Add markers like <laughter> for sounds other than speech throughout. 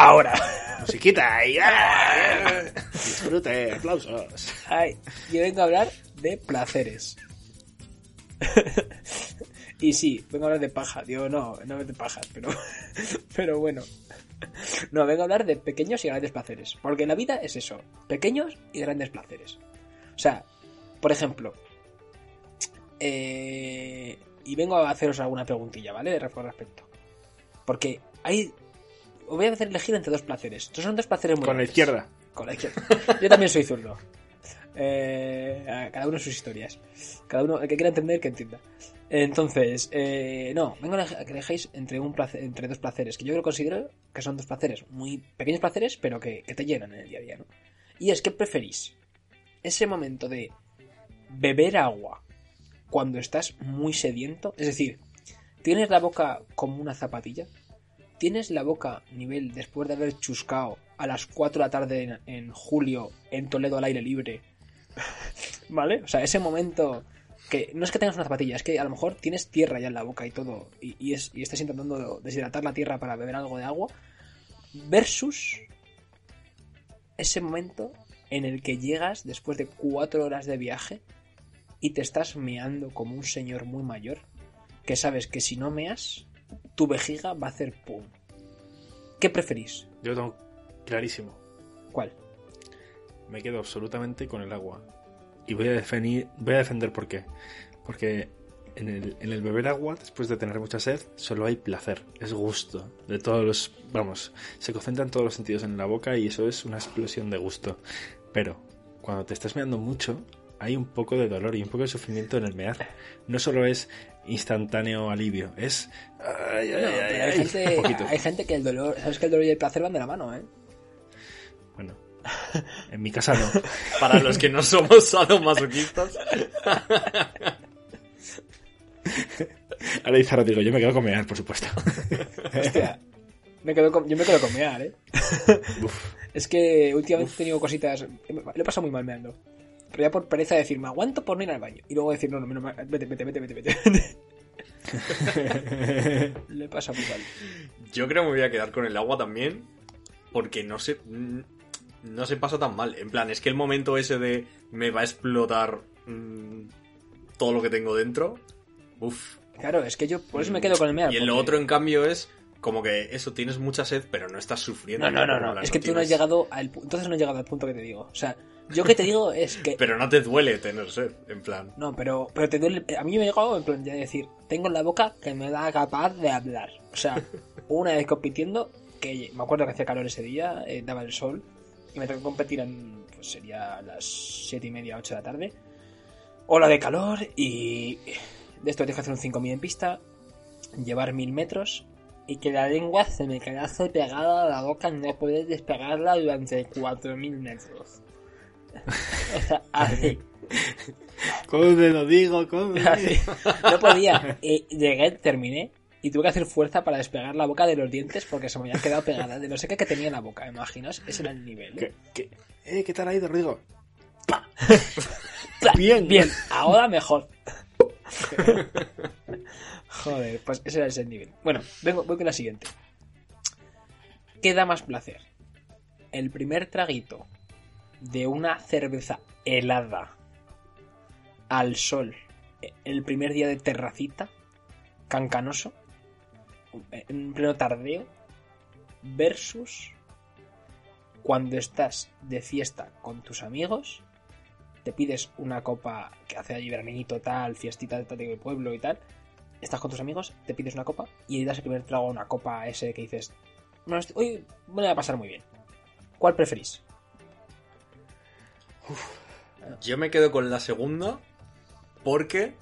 Ahora. <laughs> Musiquita y ¡ah! <laughs> disfrute, aplausos. Ay, yo vengo a hablar de placeres. <laughs> y sí, vengo a hablar de paja. Digo, no, no de pajas, pero, pero bueno. No, vengo a hablar de pequeños y grandes placeres. Porque la vida es eso, pequeños y grandes placeres. O sea, por ejemplo, eh, y vengo a haceros alguna preguntilla, ¿vale? De respecto. Porque hay voy a hacer elegir entre dos placeres. Estos son dos placeres muy Con la izquierda. Con la izquierda. Yo también soy zurdo. Eh, cada uno sus historias. Cada uno, el que quiera entender, que entienda. Entonces, eh, no, vengo a que dejéis entre, un entre dos placeres, que yo creo considero que son dos placeres, muy pequeños placeres, pero que, que te llenan en el día a día, ¿no? Y es que preferís ese momento de beber agua cuando estás muy sediento, es decir, tienes la boca como una zapatilla, tienes la boca nivel después de haber chuscado a las 4 de la tarde en, julio en Toledo al aire libre. <laughs> ¿Vale? O sea, ese momento que no es que tengas una zapatilla, es que a lo mejor tienes tierra ya en la boca y todo, y, es, y estás intentando deshidratar la tierra para beber algo de agua, versus ese momento en el que llegas después de 4 horas de viaje y te estás meando como un señor muy mayor, que sabes que si no meas, tu vejiga va a hacer pum. ¿Qué preferís? Yo tengo clarísimo. ¿Cuál? Me quedo absolutamente con el agua. Y voy a, defender, voy a defender por qué. Porque en el, en el, beber agua, después de tener mucha sed, solo hay placer, es gusto. De todos los. Vamos, se concentran todos los sentidos en la boca y eso es una explosión de gusto. Pero cuando te estás meando mucho, hay un poco de dolor y un poco de sufrimiento en el mear. No solo es instantáneo alivio, es... hay, gente, que el dolor... Sabes que el dolor y el placer van de la mano, ¿eh? Bueno, en mi casa no. <laughs> Para los que no somos sadomasoquistas. <laughs> Ahora dice digo, yo me quedo con mear, por supuesto. <laughs> Hostia, me quedo con, yo me quedo con mear, ¿eh? Es que últimamente he tenido cositas... Le he pasado muy mal meando. Pero ya por pereza de decir, me aguanto por no ir al baño. Y luego decir, no, no, no vete, vete, vete, vete, vete. <laughs> Le pasa muy mal. Yo creo que me voy a quedar con el agua también. Porque no se. No se pasa tan mal. En plan, es que el momento ese de me va a explotar mm, todo lo que tengo dentro. Uff. Claro, es que yo por eso me quedo con el mear. Y el otro, en cambio, es como que eso, tienes mucha sed, pero no estás sufriendo. No, no, no, no. Es que tú no has llegado al entonces no has llegado al punto que te digo. O sea, yo que te digo es que. pero no te duele tener sed, en plan. No, pero, pero te duele. A mí me ha llegado en plan de decir, tengo en la boca que me da capaz de hablar. O sea, <laughs> una vez compitiendo, que me acuerdo que hacía calor ese día, eh, daba el sol, y me tocó competir en. Pues sería las 7 y media, 8 de la tarde. Ola de calor y. De esto tienes que hacer un 5000 en pista, llevar 1000 metros y que la lengua se me quedase pegada a la boca y no poder despegarla durante 4000 metros. <laughs> así. ¿Cómo te lo digo? ¿Cómo? No podía. Y llegué, terminé y tuve que hacer fuerza para despegar la boca de los dientes porque se me había quedado pegada de lo seca que tenía en la boca, imaginas? Ese era el nivel. ¿Qué, qué, eh, ¿qué tal ahí, Rodrigo? <laughs> bien. Bien, ahora mejor. <laughs> Joder, pues ese era ese nivel. Bueno, vengo, voy con la siguiente. ¿Qué da más placer? El primer traguito de una cerveza helada al sol el primer día de terracita, cancanoso, en pleno tardeo, versus cuando estás de fiesta con tus amigos, te pides una copa que hace allí veranito tal, fiestita de, de pueblo y tal, estás con tus amigos, te pides una copa y das el primer trago a una copa ese que dices, hoy me voy a pasar muy bien. ¿Cuál preferís? Yo me quedo con la segunda porque,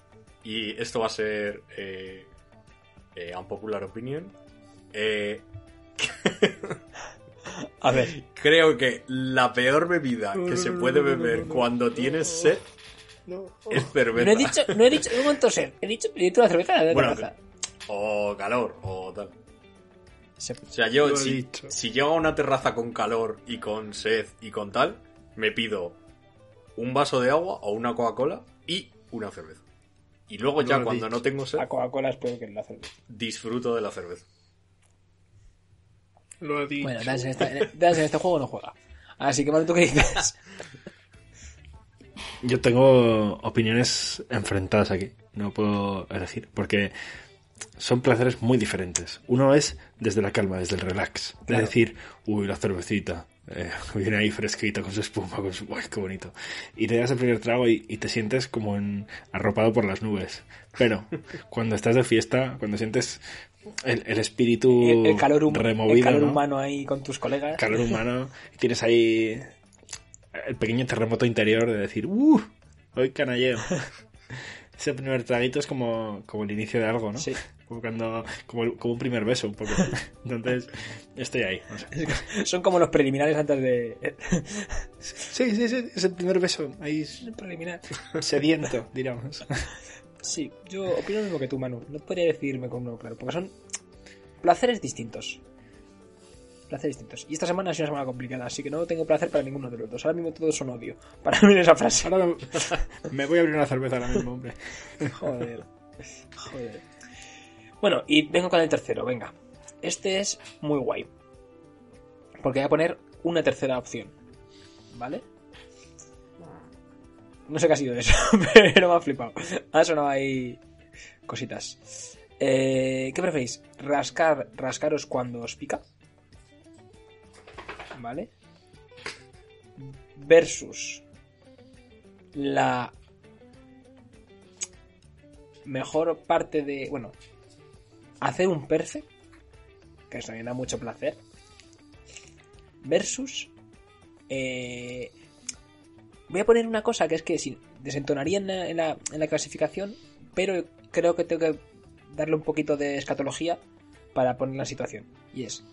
y esto va a ser eh, eh, unpopular opinion, eh, <laughs> A ver. <laughs> creo que la peor bebida que se puede beber cuando tienes sed es cerveza. No he dicho, no he dicho, un momento sed, he dicho una cerveza de Bueno, terraza. O calor, o tal. Se- O sea, yo, si, si llego a una terraza con calor y con sed y con tal, me pido un vaso de agua o una Coca-Cola y una cerveza. Y luego ya cuando dicho. no tengo sed, La Coca-Cola es peor que la cerveza. disfruto de la cerveza. Lo he dicho. Bueno, Dance en, Dance en este juego no juega. Así que, Manu, ¿tú qué dices? Yo tengo opiniones enfrentadas aquí. No puedo elegir. Porque son placeres muy diferentes. Uno es desde la calma, desde el relax. Claro. Es decir, uy, la cervecita. eh, <laughs> viene ahí fresquita con su espuma, con su... Uy, qué bonito. Y te das el primer trago y, y te sientes como en, arropado por las nubes. Pero <laughs> cuando estás de fiesta, cuando sientes el, el espíritu el, el calor, hum- removido, el calor ¿no? humano ahí con tus colegas. calor <laughs> humano, tienes ahí el pequeño terremoto interior de decir, ¡uh! Hoy canalleo. Ese primer traguito es como, como el inicio de algo, ¿no? Sí. Como, cuando, como, el- como un primer beso, un poco. <laughs> Entonces, estoy ahí. no sé. Son como los preliminares antes de. Sí, sí, sí, es el primer beso. Ahí es Preliminar. sediento, diríamos. Sí, yo opino lo mismo que tú, Manu. No podría decidirme con uno claro, porque son placeres distintos. Placeres distintos. Y esta semana ha sido una semana complicada, así que no tengo placer para ninguno de los dos. Ahora mismo todos son odio. <laughs> Para mí esa frase. Ahora me, <laughs> me voy a abrir una cerveza ahora mismo, hombre. <laughs> Joder. Joder. Bueno, y vengo con el tercero, venga. Este es muy guay. Porque voy a poner una tercera opción. ¿Vale? No sé qué ha sido eso, pero me ha flipado. Ha sonado ahí cositas. Eh, ¿Qué preferís? ¿Rascar, ¿Rascaros cuando os pica? ¿Vale? Versus la mejor parte de. Bueno, hacer un perfect, que eso me da mucho placer. Versus. eh, voy a poner una cosa que es que sí, desentonaría en la, en la- en la clasificación, pero creo que tengo que darle un poquito de escatología para poner la situación. Y es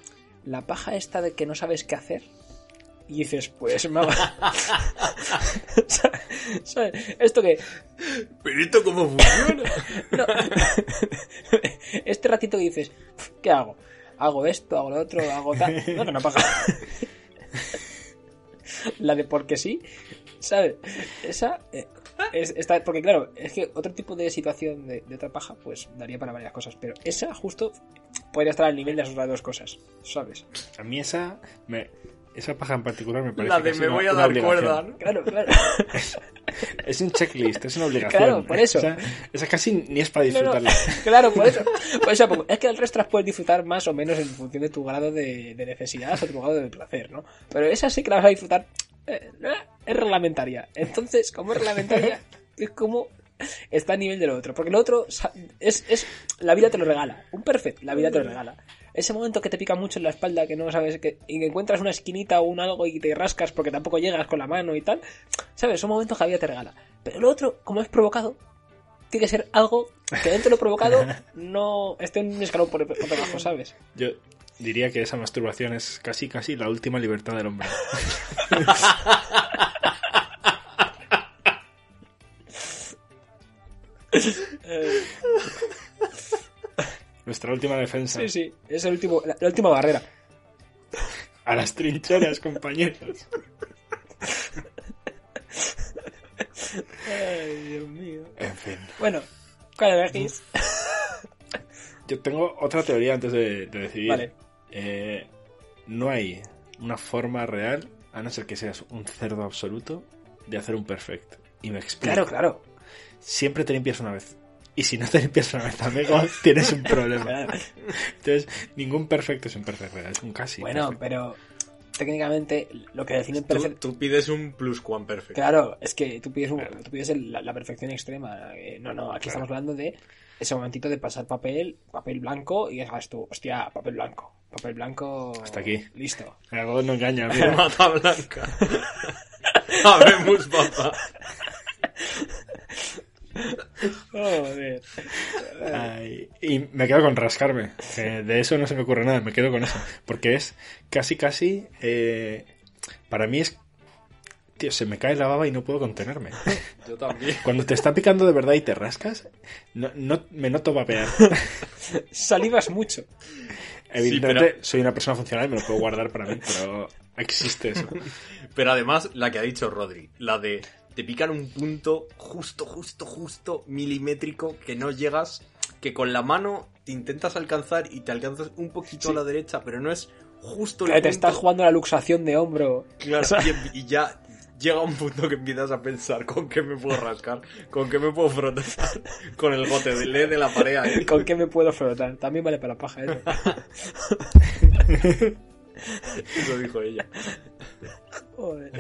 la paja esta de que no sabes qué hacer. Y dices, pues me <laughs> <laughs> ¿Sabes? Esto que ¿Pero esto cómo funciona? <laughs> no. este ratito que dices, ¿qué hago? Hago esto, hago lo otro, hago tal. No, que no paga. La de porque sí, ¿sabes? Esa. eh, es, está, porque claro, es que otro tipo de situación de, de otra paja, pues daría para varias cosas. Pero esa justo podría estar al nivel de esas otras dos cosas, ¿sabes? A mí esa, me, esa paja en particular me parece La de casi me una- voy a dar obligación. cuerda, ¿no? Claro, claro. <laughs> Es un checklist, es una obligación. Claro, por eso. Esa, esa casi ni es para No, no, disfrutarla. <laughs> claro, por eso. <laughs> Por eso es que el resto las puedes disfrutar más o menos en función de tu grado de, de necesidad o tu grado de placer, ¿no? Pero esa sí que la vas a disfrutar. eh, es reglamentaria. Entonces, como es reglamentaria, es como está a nivel del otro. Porque lo otro es, es. La vida te lo regala. Un perfect, la vida te lo regala. Ese momento que te pica mucho en la espalda, que no sabes que. y que encuentras una esquinita o un algo y te rascas porque tampoco llegas con la mano y tal. ¿Sabes? Son momentos que la vida te regala. Pero lo otro, como es provocado, tiene que ser algo que dentro de lo provocado <laughs> no esté en un escalón por, por debajo, ¿sabes? Yo diría que esa masturbación es casi, casi la última libertad del hombre. <laughs> Nuestra última defensa. Sí, sí, es el último, la, la última barrera. A las trincheras, compañeros. Ay, Dios mío. En fin. Bueno, ¿cuál elegís? <laughs> Yo tengo otra teoría antes de, de decidir. Vale. Eh, no hay una forma real, a no ser que seas un cerdo absoluto, de hacer un perfect. Y me explico. Claro, claro. Siempre te limpias una vez. Y si no te limpias una vez, amigo, <laughs> tienes un problema. Entonces, ningún perfecto es un perfecto es un casi. Bueno, perfecto. pero técnicamente lo que define Tú, perfecto. tú pides un plus one perfect. Claro, es que tú pides, un- tú pides el- la, la perfección extrema. Eh, No, no, aquí estamos hablando de ese momentito de pasar papel, papel blanco y hagas tú, hostia, papel blanco. Papel blanco. Hasta aquí. Listo. El algodón no engaña, <laughs> mira. Mata blanca. <laughs> Habemos papá. Joder. Ay, y me quedo con rascarme. de eso no se me ocurre nada, me quedo con eso. Porque es casi, casi. eh, para mí es. Tío, se me cae la baba y no puedo contenerme. Yo también. Cuando te está picando de verdad y te rascas, no, no- me noto vapear. Salivas mucho. Evidentemente, pero- soy una persona funcional y me lo puedo guardar para mí, pero existe eso. Pero además, la que ha dicho Rodri, la de te pican un punto justo, justo, justo milimétrico que no llegas, que con la mano te intentas alcanzar y te alcanzas un poquito a la derecha, pero no es justo el te punto. estás jugando la luxación de hombro. Claro, <laughs> y, y ya llega un punto que empiezas a pensar con qué me puedo rascar, con qué me puedo frotar, <laughs> con el gote de led de la pared. ahí. ¿Con qué me puedo frotar? También vale para la paja, ¿eh? <laughs> Eso dijo ella. Joder.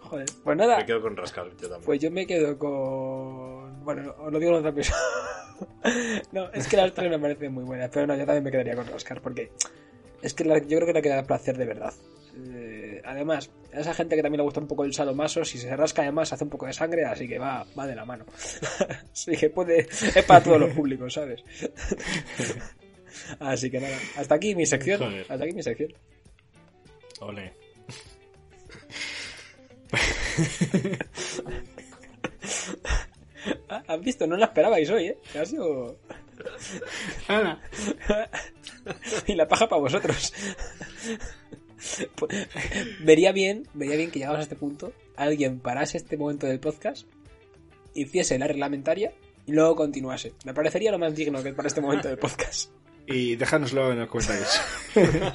Joder. Pues nada. Me quedo con rascar, yo también. Pues yo me quedo con. Bueno, os lo digo en otra episodio. <laughs> no, es que las tres me parecen muy buenas, pero no, yo también me quedaría con Oscar, porque es que la- yo creo que le queda placer de verdad. Eh, además, a esa gente que también le gusta un poco el sadomaso, si se rasca además hace un poco de sangre, así que va, va de la mano. <laughs> así que puede, es para todos los públicos, ¿sabes? <laughs> así que nada, hasta aquí mi sección. Joder. Hasta aquí mi sección. Ole. Ah, ¿Han visto? No la esperabais hoy, ¿eh? Ha sido... ¡Hala! <laughs> y la paja para vosotros. Pues, vería bien, vería bien que llegados a este punto, alguien parase este momento del podcast, hiciese la reglamentaria y luego continuase. Me parecería lo más digno que para este momento del podcast. Y déjanoslo en los comentarios. <laughs>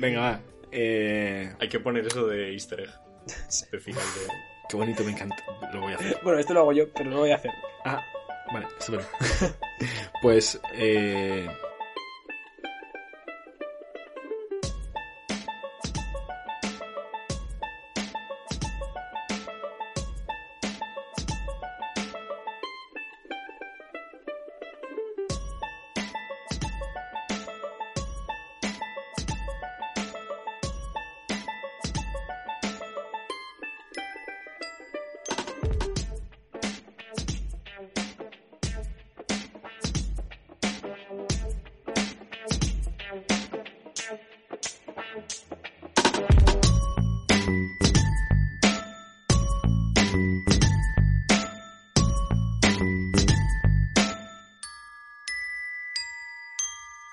Venga, va. Eh, Hay que poner eso de easter egg. <laughs> De final de... qué bonito, me encanta. Lo voy a hacer. Bueno, esto lo hago yo, pero lo voy a hacer. Ah, vale, estupendo. <laughs> pues, eh,